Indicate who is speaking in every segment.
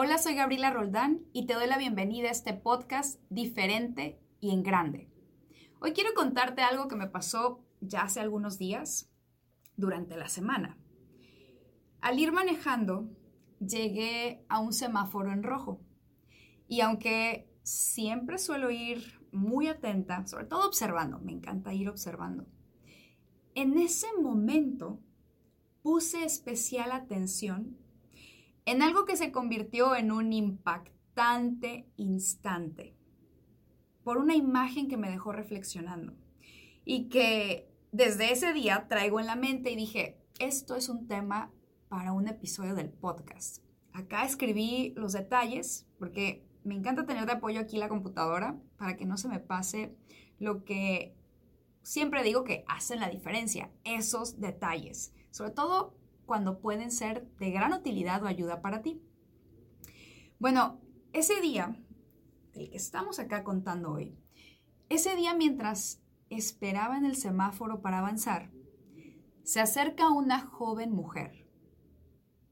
Speaker 1: Hola, soy Gabriela Roldán y te doy la bienvenida a este podcast diferente y en grande. Hoy quiero contarte algo que me pasó ya hace algunos días durante la semana. Al ir manejando, llegué a un semáforo en rojo y aunque siempre suelo ir muy atenta, sobre todo observando, me encanta ir observando, en ese momento puse especial atención en algo que se convirtió en un impactante instante, por una imagen que me dejó reflexionando y que desde ese día traigo en la mente y dije, esto es un tema para un episodio del podcast. Acá escribí los detalles porque me encanta tener de apoyo aquí la computadora para que no se me pase lo que siempre digo que hacen la diferencia, esos detalles. Sobre todo cuando pueden ser de gran utilidad o ayuda para ti. Bueno, ese día del que estamos acá contando hoy, ese día mientras esperaba en el semáforo para avanzar, se acerca una joven mujer.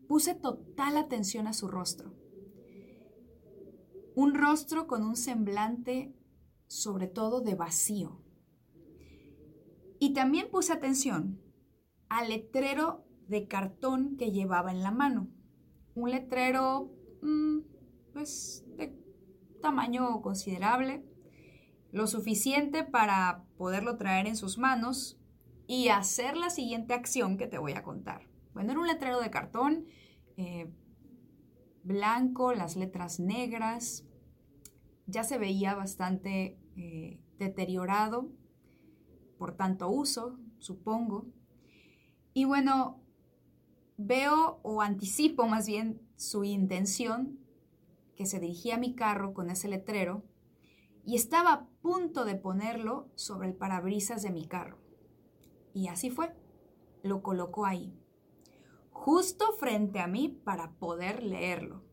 Speaker 1: Puse total atención a su rostro. Un rostro con un semblante sobre todo de vacío. Y también puse atención al letrero de cartón que llevaba en la mano. Un letrero, mm, pues, de tamaño considerable, lo suficiente para poderlo traer en sus manos y hacer la siguiente acción que te voy a contar. Bueno, era un letrero de cartón eh, blanco, las letras negras, ya se veía bastante eh, deteriorado por tanto uso, supongo. Y bueno, veo o anticipo más bien su intención, que se dirigía a mi carro con ese letrero, y estaba a punto de ponerlo sobre el parabrisas de mi carro. Y así fue. Lo colocó ahí, justo frente a mí para poder leerlo.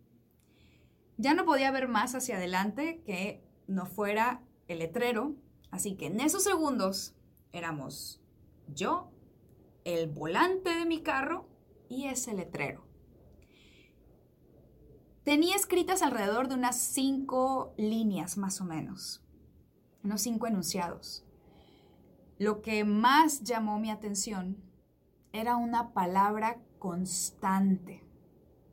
Speaker 1: Ya no podía ver más hacia adelante que no fuera el letrero, así que en esos segundos éramos yo, el volante de mi carro y ese letrero. Tenía escritas alrededor de unas cinco líneas más o menos, unos cinco enunciados. Lo que más llamó mi atención era una palabra constante.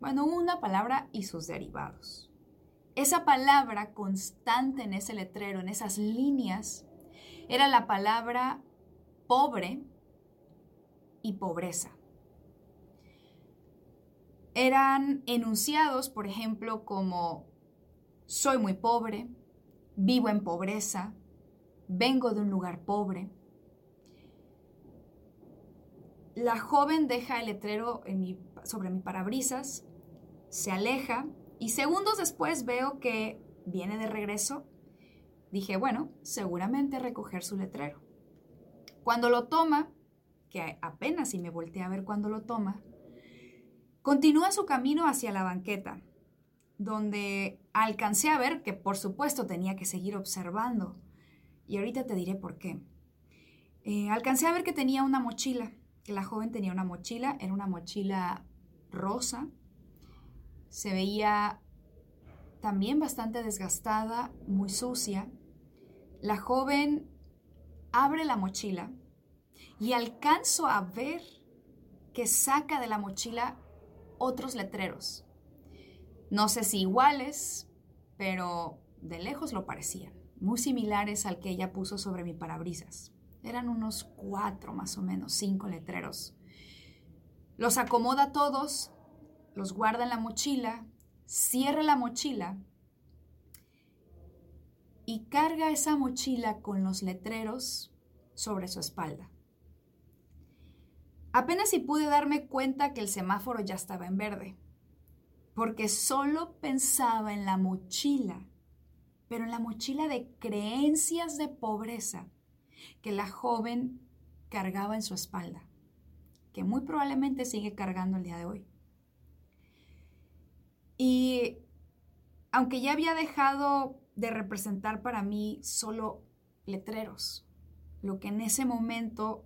Speaker 1: Bueno, una palabra y sus derivados. Esa palabra constante en ese letrero, en esas líneas, era la palabra pobre y pobreza eran enunciados, por ejemplo, como soy muy pobre, vivo en pobreza, vengo de un lugar pobre. La joven deja el letrero sobre mi parabrisas, se aleja y segundos después veo que viene de regreso. Dije, bueno, seguramente recoger su letrero. Cuando lo toma, que apenas si me volteé a ver cuando lo toma, Continúa su camino hacia la banqueta, donde alcancé a ver que por supuesto tenía que seguir observando. Y ahorita te diré por qué. Eh, alcancé a ver que tenía una mochila, que la joven tenía una mochila, era una mochila rosa. Se veía también bastante desgastada, muy sucia. La joven abre la mochila y alcanzo a ver que saca de la mochila otros letreros. No sé si iguales, pero de lejos lo parecían, muy similares al que ella puso sobre mi parabrisas. Eran unos cuatro más o menos, cinco letreros. Los acomoda todos, los guarda en la mochila, cierra la mochila y carga esa mochila con los letreros sobre su espalda. Apenas si pude darme cuenta que el semáforo ya estaba en verde, porque solo pensaba en la mochila, pero en la mochila de creencias de pobreza que la joven cargaba en su espalda, que muy probablemente sigue cargando el día de hoy. Y aunque ya había dejado de representar para mí solo letreros, lo que en ese momento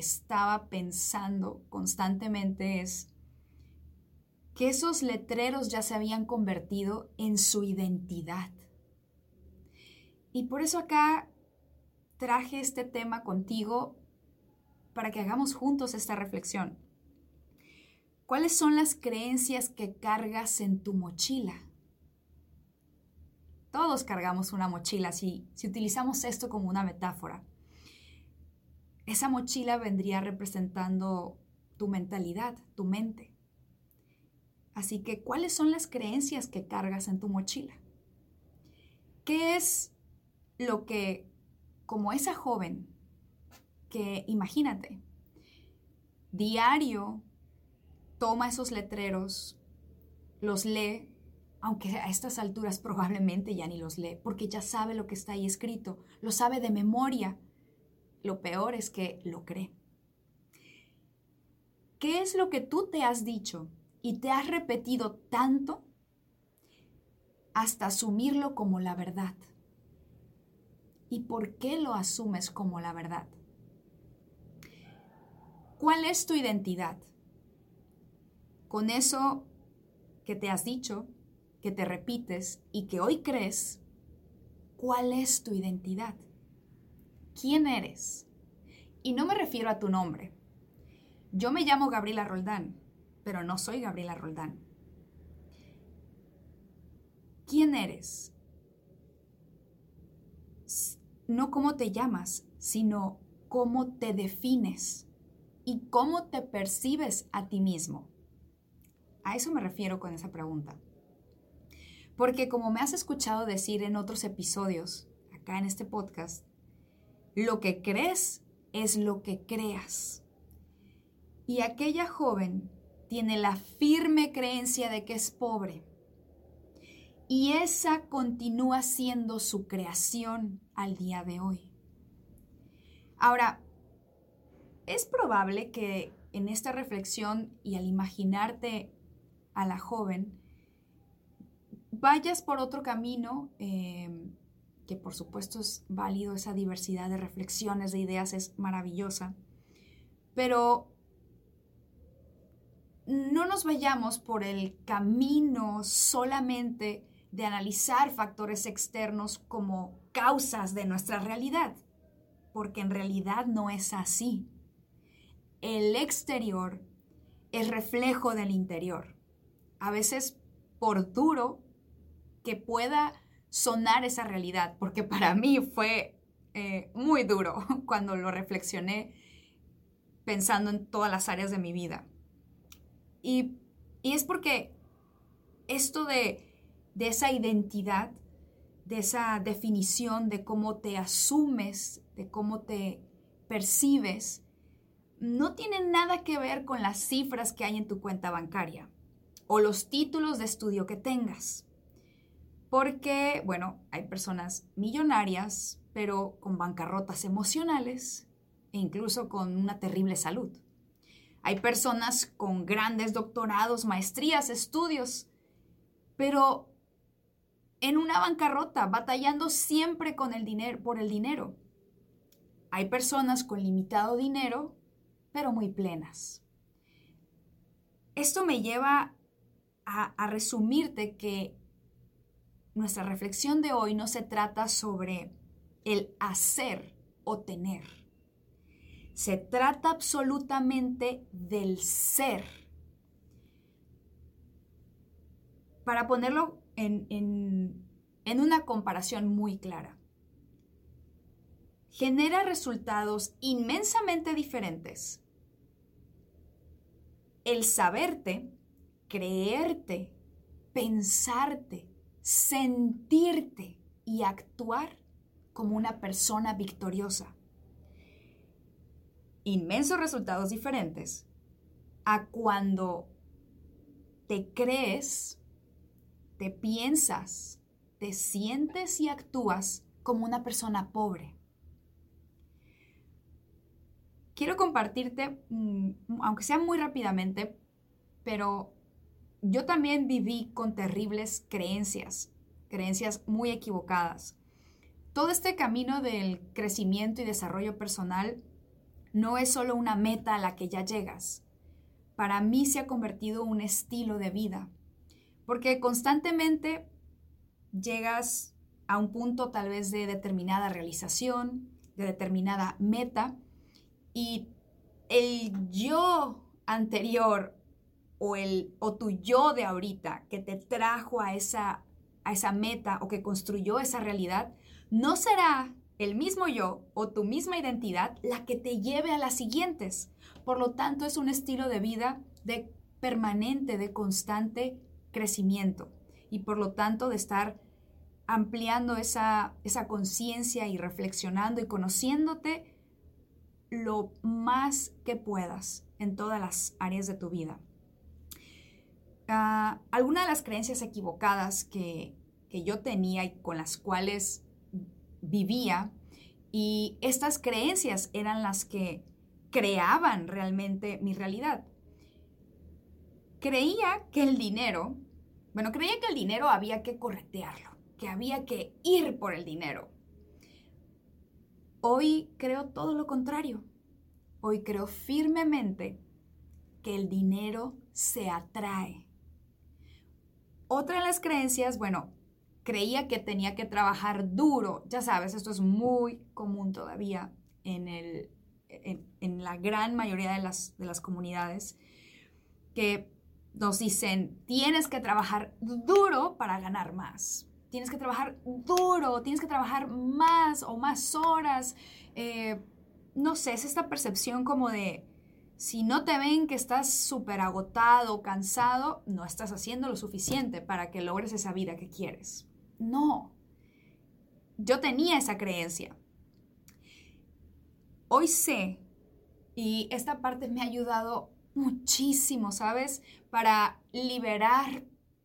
Speaker 1: estaba pensando constantemente es que esos letreros ya se habían convertido en su identidad. Y por eso acá traje este tema contigo para que hagamos juntos esta reflexión. ¿Cuáles son las creencias que cargas en tu mochila? Todos cargamos una mochila si, si utilizamos esto como una metáfora. Esa mochila vendría representando tu mentalidad, tu mente. Así que, ¿cuáles son las creencias que cargas en tu mochila? ¿Qué es lo que, como esa joven, que imagínate, diario toma esos letreros, los lee, aunque a estas alturas probablemente ya ni los lee, porque ya sabe lo que está ahí escrito, lo sabe de memoria. Lo peor es que lo cree. ¿Qué es lo que tú te has dicho y te has repetido tanto hasta asumirlo como la verdad? ¿Y por qué lo asumes como la verdad? ¿Cuál es tu identidad? Con eso que te has dicho, que te repites y que hoy crees, ¿cuál es tu identidad? ¿Quién eres? Y no me refiero a tu nombre. Yo me llamo Gabriela Roldán, pero no soy Gabriela Roldán. ¿Quién eres? No cómo te llamas, sino cómo te defines y cómo te percibes a ti mismo. A eso me refiero con esa pregunta. Porque como me has escuchado decir en otros episodios, acá en este podcast, lo que crees es lo que creas. Y aquella joven tiene la firme creencia de que es pobre. Y esa continúa siendo su creación al día de hoy. Ahora, es probable que en esta reflexión y al imaginarte a la joven, vayas por otro camino, em, que por supuesto es válido, esa diversidad de reflexiones, de ideas es maravillosa, pero no nos vayamos por el camino solamente de analizar factores externos como causas de nuestra realidad, porque en realidad no es así. El exterior es reflejo del interior a veces por duro que pueda sonar esa realidad, porque para mí fue eh, muy duro cuando lo reflexioné pensando en todas las áreas de mi vida. Y, es porque esto de, de esa identidad, de esa definición de cómo te asumes, de cómo te percibes, no tiene nada que ver con las cifras que hay en tu cuenta bancaria o los títulos de estudio que tengas. Porque, bueno, hay personas millonarias, pero con bancarrotas emocionales e incluso con una terrible salud. Hay personas con grandes doctorados, maestrías, estudios, pero en una bancarrota, batallando siempre con el dinero, por el dinero. Hay personas con limitado dinero, pero muy plenas. Esto me lleva a, resumirte que nuestra reflexión de hoy no se trata sobre el hacer o tener. Se trata absolutamente del ser. Para ponerlo en, en, una comparación muy clara, genera resultados inmensamente diferentes. El saberte creerte, pensarte, sentirte y actuar como una persona victoriosa. Inmensos resultados diferentes a cuando te crees, te piensas, te sientes y actúas como una persona pobre. Quiero compartirte, mm, aunque sea muy rápidamente, pero yo también viví con terribles creencias, creencias muy equivocadas. Todo este camino del crecimiento y desarrollo personal no es solo una meta a la que ya llegas, para mí se ha convertido un estilo de vida, porque constantemente llegas a un punto tal vez de determinada realización, de determinada meta, y el yo anterior o, el, o tu yo de ahorita que te trajo a esa, a esa meta o que construyó esa realidad, no será el mismo yo o tu misma identidad la que te lleve a las siguientes. Por lo tanto, es un estilo de vida de permanente, de constante crecimiento y por lo tanto de estar ampliando esa, esa conciencia y reflexionando y conociéndote lo más que puedas en todas las áreas de tu vida. Uh, algunas de las creencias equivocadas que, que yo tenía y con las cuales vivía, y estas creencias eran las que creaban realmente mi realidad. Creía que el dinero, bueno, creía que el dinero había que corretearlo, que había que ir por el dinero. Hoy creo todo lo contrario. Hoy creo firmemente que el dinero se atrae. Otra de las creencias, bueno, creía que tenía que trabajar duro. Ya sabes, esto es muy común todavía en, el, en, la gran mayoría de las, de las comunidades, que nos dicen, tienes que trabajar duro para ganar más tienes que trabajar duro, tienes que trabajar más o más horas. Eh, no sé, es esta percepción como de, si no te ven que estás súper agotado, cansado, no estás haciendo lo suficiente para que logres esa vida que quieres. No. Yo tenía esa creencia. Hoy sé, y esta parte me ha ayudado muchísimo, ¿sabes? Para liberar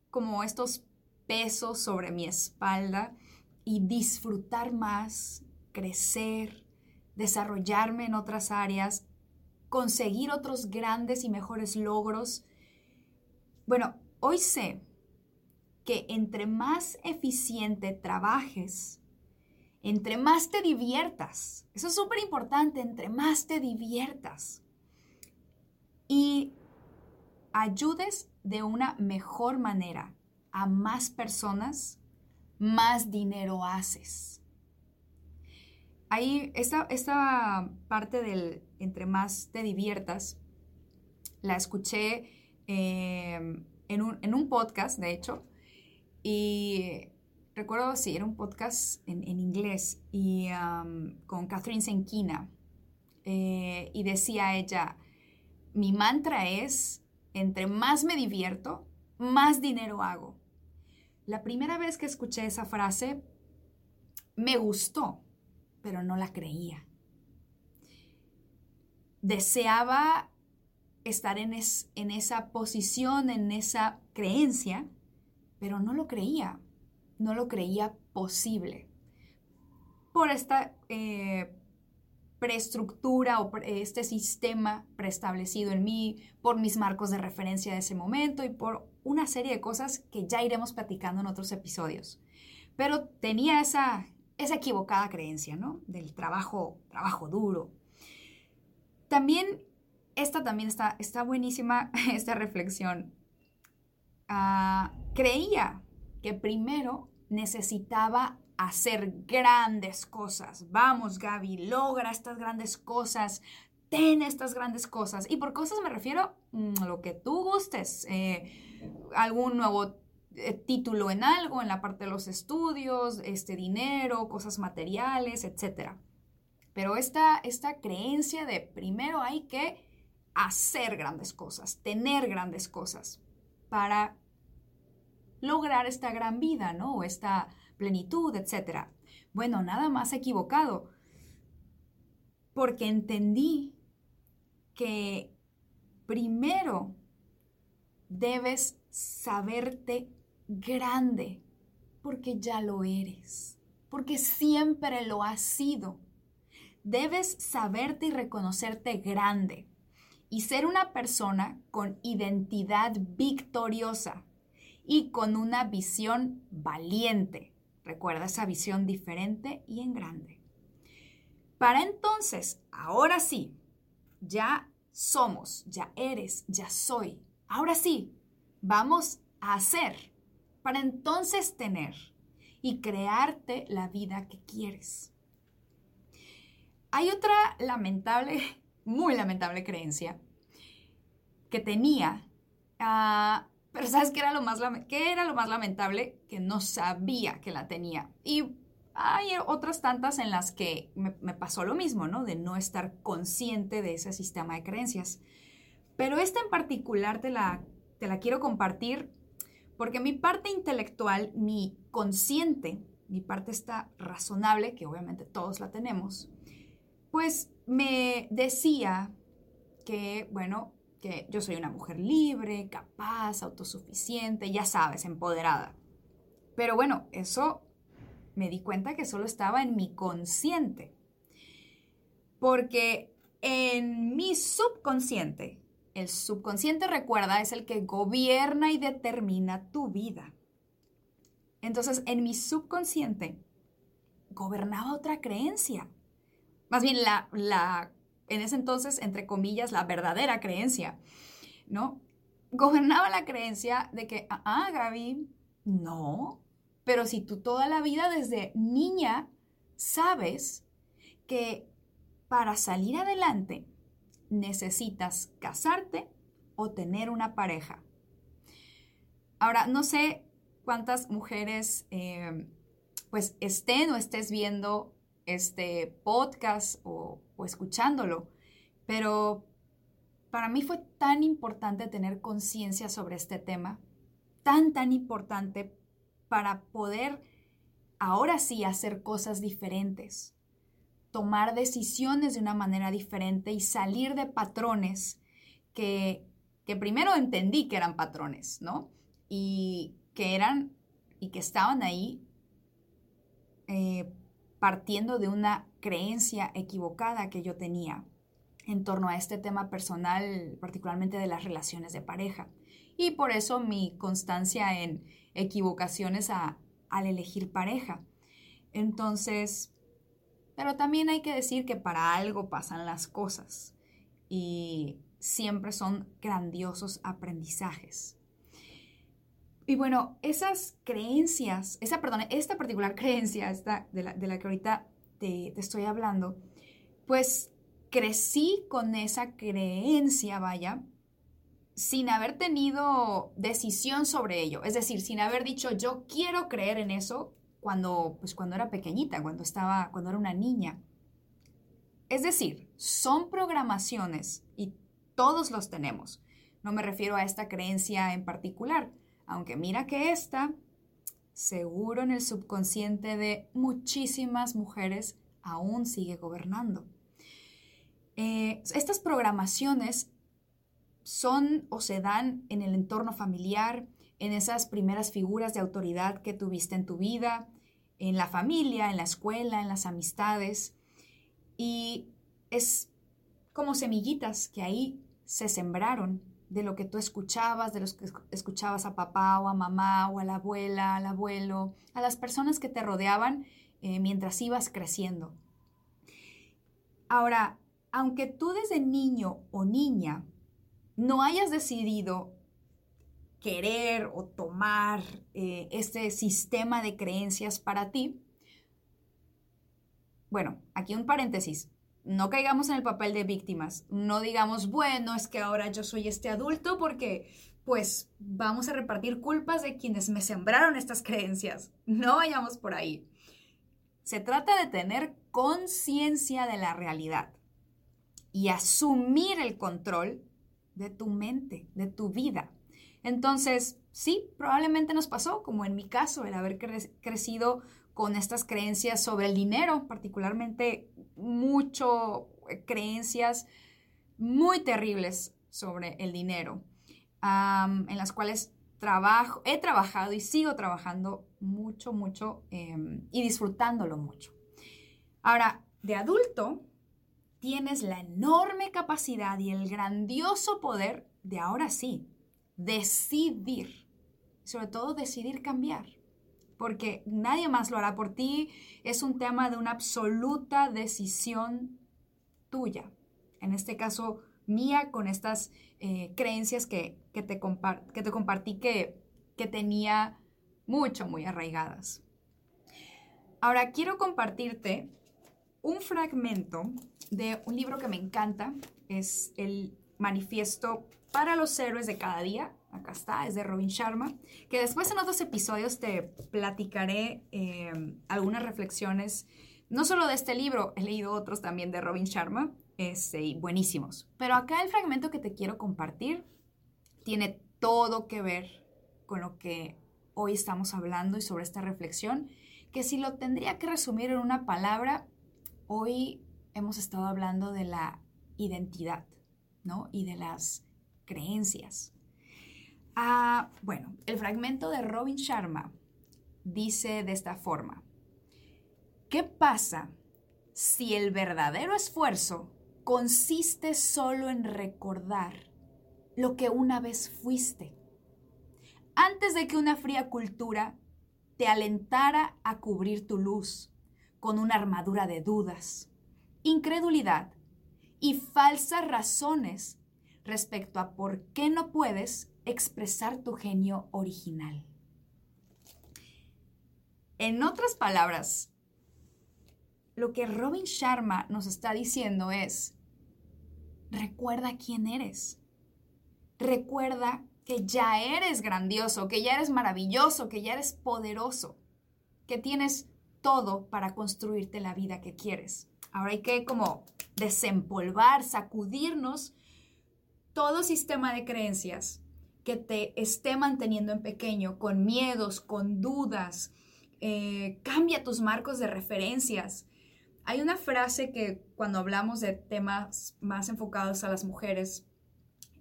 Speaker 1: como estos peso sobre mi espalda y disfrutar más, crecer, desarrollarme en otras áreas, conseguir otros grandes y mejores logros. Bueno, hoy sé que entre más eficiente trabajes, entre más te diviertas, eso es súper importante, entre más te diviertas y ayudes de una mejor manera a más personas, más dinero haces. Ahí, esta, esta parte del entre más te diviertas, la escuché em, en, un, podcast, de hecho, y recuerdo, sí, era un podcast en, inglés y con Catherine Senkina. Eh, y decía ella, mi mantra es, entre más me divierto, más dinero hago. La primera vez que escuché esa frase me gustó, pero no la creía. Deseaba estar en, en esa posición, en esa creencia, pero no lo creía, no lo creía posible. Por esta eh, preestructura o este sistema preestablecido en mí, por mis marcos de referencia de ese momento y por una serie de cosas que ya iremos platicando en otros episodios. Pero tenía esa, esa equivocada creencia, ¿no? Del trabajo, trabajo duro. También, esta también está, está buenísima, esta reflexión. Ah, creía que primero necesitaba hacer grandes cosas. Vamos, Gaby, logra estas grandes cosas, ten estas grandes cosas. Y por cosas me refiero a mm, lo que tú gustes, eh, algún nuevo eh, título en algo, en la parte de los estudios, este dinero, cosas materiales, etc. Pero esta, esta creencia de primero hay que hacer grandes cosas, tener grandes cosas para lograr esta gran vida, ¿no? Esta plenitud, etc. Bueno, nada más equivocado, porque entendí que primero debes saberte grande, porque ya lo eres, porque siempre lo has sido. Debes saberte y reconocerte grande y ser una persona con identidad victoriosa y con una visión valiente. Recuerda esa visión diferente y en grande. Para entonces, ahora sí, ya somos, ya eres, ya soy. Ahora sí, vamos a hacer para entonces tener y crearte la vida que quieres. Hay otra lamentable, muy lamentable creencia que tenía, uh, pero ¿sabes qué era, lo más, era lo más lamentable? Que no sabía que la tenía. Y hay otras tantas en las que me, pasó lo mismo, ¿no? De no estar consciente de ese sistema de creencias. Pero esta en particular te la, te la quiero compartir porque mi parte intelectual, mi consciente, mi parte está razonable, que obviamente todos la tenemos, pues me decía que, bueno, que yo soy una mujer libre, capaz, autosuficiente, ya sabes, empoderada. Pero bueno, eso me di cuenta que solo estaba en mi consciente. Porque en mi subconsciente, el subconsciente recuerda es el que gobierna y determina tu vida. Entonces, en mi subconsciente gobernaba otra creencia. Más bien, la, la, en ese entonces, entre comillas, la verdadera creencia, ¿no? Gobernaba la creencia de que, ah, Gaby, no, pero si tú toda la vida desde niña sabes que para salir adelante necesitas casarte o tener una pareja. Ahora, no sé cuántas mujeres eh, pues estén o estés viendo este podcast o, o escuchándolo, pero para mí fue tan importante tener conciencia sobre este tema, tan, tan importante para poder ahora sí hacer cosas diferentes, tomar decisiones de una manera diferente y salir de patrones que, primero entendí que eran patrones, ¿no? Y que eran y que estaban ahí eh, partiendo de una creencia equivocada que yo tenía en torno a este tema personal, particularmente de las relaciones de pareja. Y por eso mi constancia en equivocaciones al elegir pareja. Entonces, pero también hay que decir que para algo pasan las cosas y siempre son grandiosos aprendizajes. Y bueno, esas creencias, esa, perdón, esta particular creencia esta de, la, que ahorita te, te estoy hablando, pues crecí con esa creencia, vaya, sin haber tenido decisión sobre ello, es decir, sin haber dicho yo quiero creer en eso cuando, pues cuando era pequeñita, cuando estaba, cuando era una niña. Es decir, son programaciones y todos los tenemos. No me refiero a esta creencia en particular, aunque mira que esta, seguro en el subconsciente de muchísimas mujeres, aún sigue gobernando. Eh, estas programaciones son o se dan en el entorno familiar, en esas primeras figuras de autoridad que tuviste en tu vida, en la familia, en la escuela, en las amistades. Y es como semillitas que ahí se sembraron de lo que tú escuchabas, de los que escuchabas a papá o a mamá o a la abuela, al abuelo, a las personas que te rodeaban eh, mientras ibas creciendo. Ahora, aunque tú desde niño o niña no hayas decidido querer o tomar eh, este sistema de creencias para ti, bueno, aquí un paréntesis, no caigamos en el papel de víctimas, no digamos, bueno, es que ahora yo soy este adulto porque pues vamos a repartir culpas de quienes me sembraron estas creencias, no vayamos por ahí. Se trata de tener conciencia de la realidad y asumir el control de tu mente, de tu vida. Entonces, sí, probablemente nos pasó, como en mi caso, el haber crecido con estas creencias sobre el dinero, particularmente mucho eh, creencias muy terribles sobre el dinero, en las cuales trabajo, he trabajado y sigo trabajando mucho, mucho em, y disfrutándolo mucho. Ahora, de adulto, tienes la enorme capacidad y el grandioso poder de ahora sí, decidir. Sobre todo decidir cambiar. Porque nadie más lo hará por ti. Es un tema de una absoluta decisión tuya. En este caso, mía con estas eh, creencias que, te te compartí que, que tenía mucho, muy arraigadas. Ahora quiero compartirte un fragmento de un libro que me encanta, es el Manifiesto para los Héroes de Cada Día, acá está, es de Robin Sharma, que después en otros episodios te platicaré eh, algunas reflexiones, no solo de este libro, he leído otros también de Robin Sharma, este, buenísimos. Pero acá el fragmento que te quiero compartir tiene todo que ver con lo que hoy estamos hablando y sobre esta reflexión, que si lo tendría que resumir en una palabra, hoy hemos estado hablando de la identidad, ¿no? Y de las creencias. Ah, bueno, el fragmento de Robin Sharma dice de esta forma, ¿qué pasa si el verdadero esfuerzo consiste solo en recordar lo que una vez fuiste? Antes de que una fría cultura te alentara a cubrir tu luz con una armadura de dudas, incredulidad y falsas razones respecto a por qué no puedes expresar tu genio original. En otras palabras, lo que Robin Sharma nos está diciendo es, recuerda quién eres. Recuerda que ya eres grandioso, que ya eres maravilloso, que ya eres poderoso, que tienes todo para construirte la vida que quieres. Ahora hay que como desempolvar, sacudirnos todo sistema de creencias que te esté manteniendo en pequeño, con miedos, con dudas. Eh, cambia tus marcos de referencias. Hay una frase que cuando hablamos de temas más enfocados a las mujeres,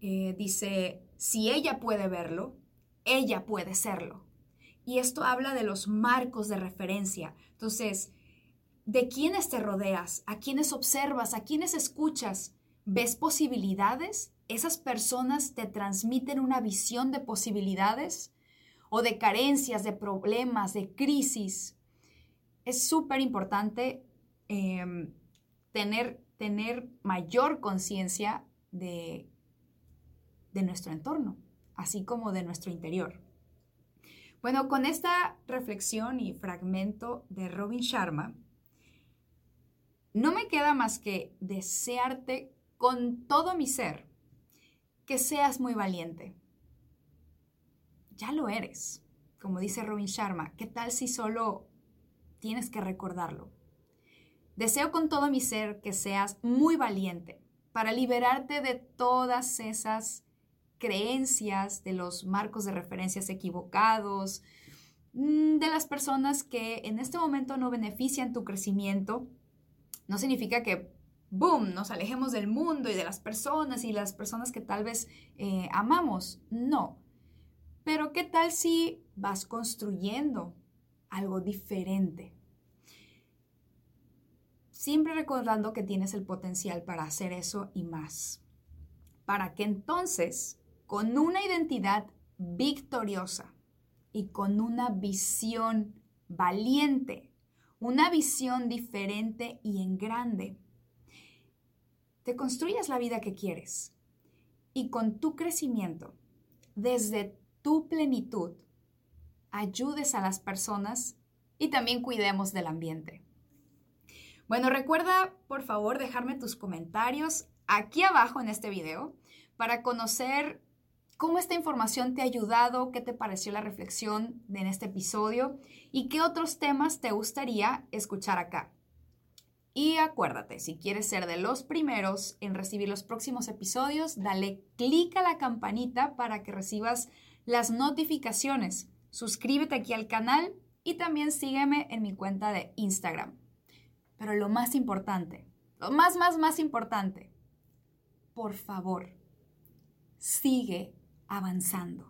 Speaker 1: eh, dice, si ella puede verlo, ella puede serlo. Y esto habla de los marcos de referencia. Entonces, ¿de quiénes te rodeas? ¿A quiénes observas? ¿A quiénes escuchas? ¿Ves posibilidades? ¿Esas personas te transmiten una visión de posibilidades o de carencias, de problemas, de crisis? Es súper importante em, tener, tener mayor conciencia de, de nuestro entorno, así como de nuestro interior. Bueno, con esta reflexión y fragmento de Robin Sharma, no me queda más que desearte con todo mi ser que seas muy valiente. Ya lo eres, como dice Robin Sharma. ¿Qué tal si solo tienes que recordarlo? Deseo con todo mi ser que seas muy valiente para liberarte de todas esas creencias, de los marcos de referencias equivocados, mm, de las personas que en este momento no benefician tu crecimiento. No significa que, boom, nos alejemos del mundo y de las personas y las personas que tal vez eh, amamos. No. Pero ¿qué tal si vas construyendo algo diferente? Siempre recordando que tienes el potencial para hacer eso y más. Para que entonces con una identidad victoriosa y con una visión valiente, una visión diferente y en grande, te construyas la vida que quieres y con tu crecimiento, desde tu plenitud, ayudes a las personas y también cuidemos del ambiente. Bueno, recuerda por favor dejarme tus comentarios aquí abajo en este video para conocer cómo esta información te ha ayudado, qué te pareció la reflexión en este episodio y qué otros temas te gustaría escuchar acá. Y acuérdate, si quieres ser de los primeros en recibir los próximos episodios, dale clic a la campanita para que recibas las notificaciones. Suscríbete aquí al canal y también sígueme en mi cuenta de Instagram. Pero lo más importante, lo más, más, más importante, por favor, sigue avanzando.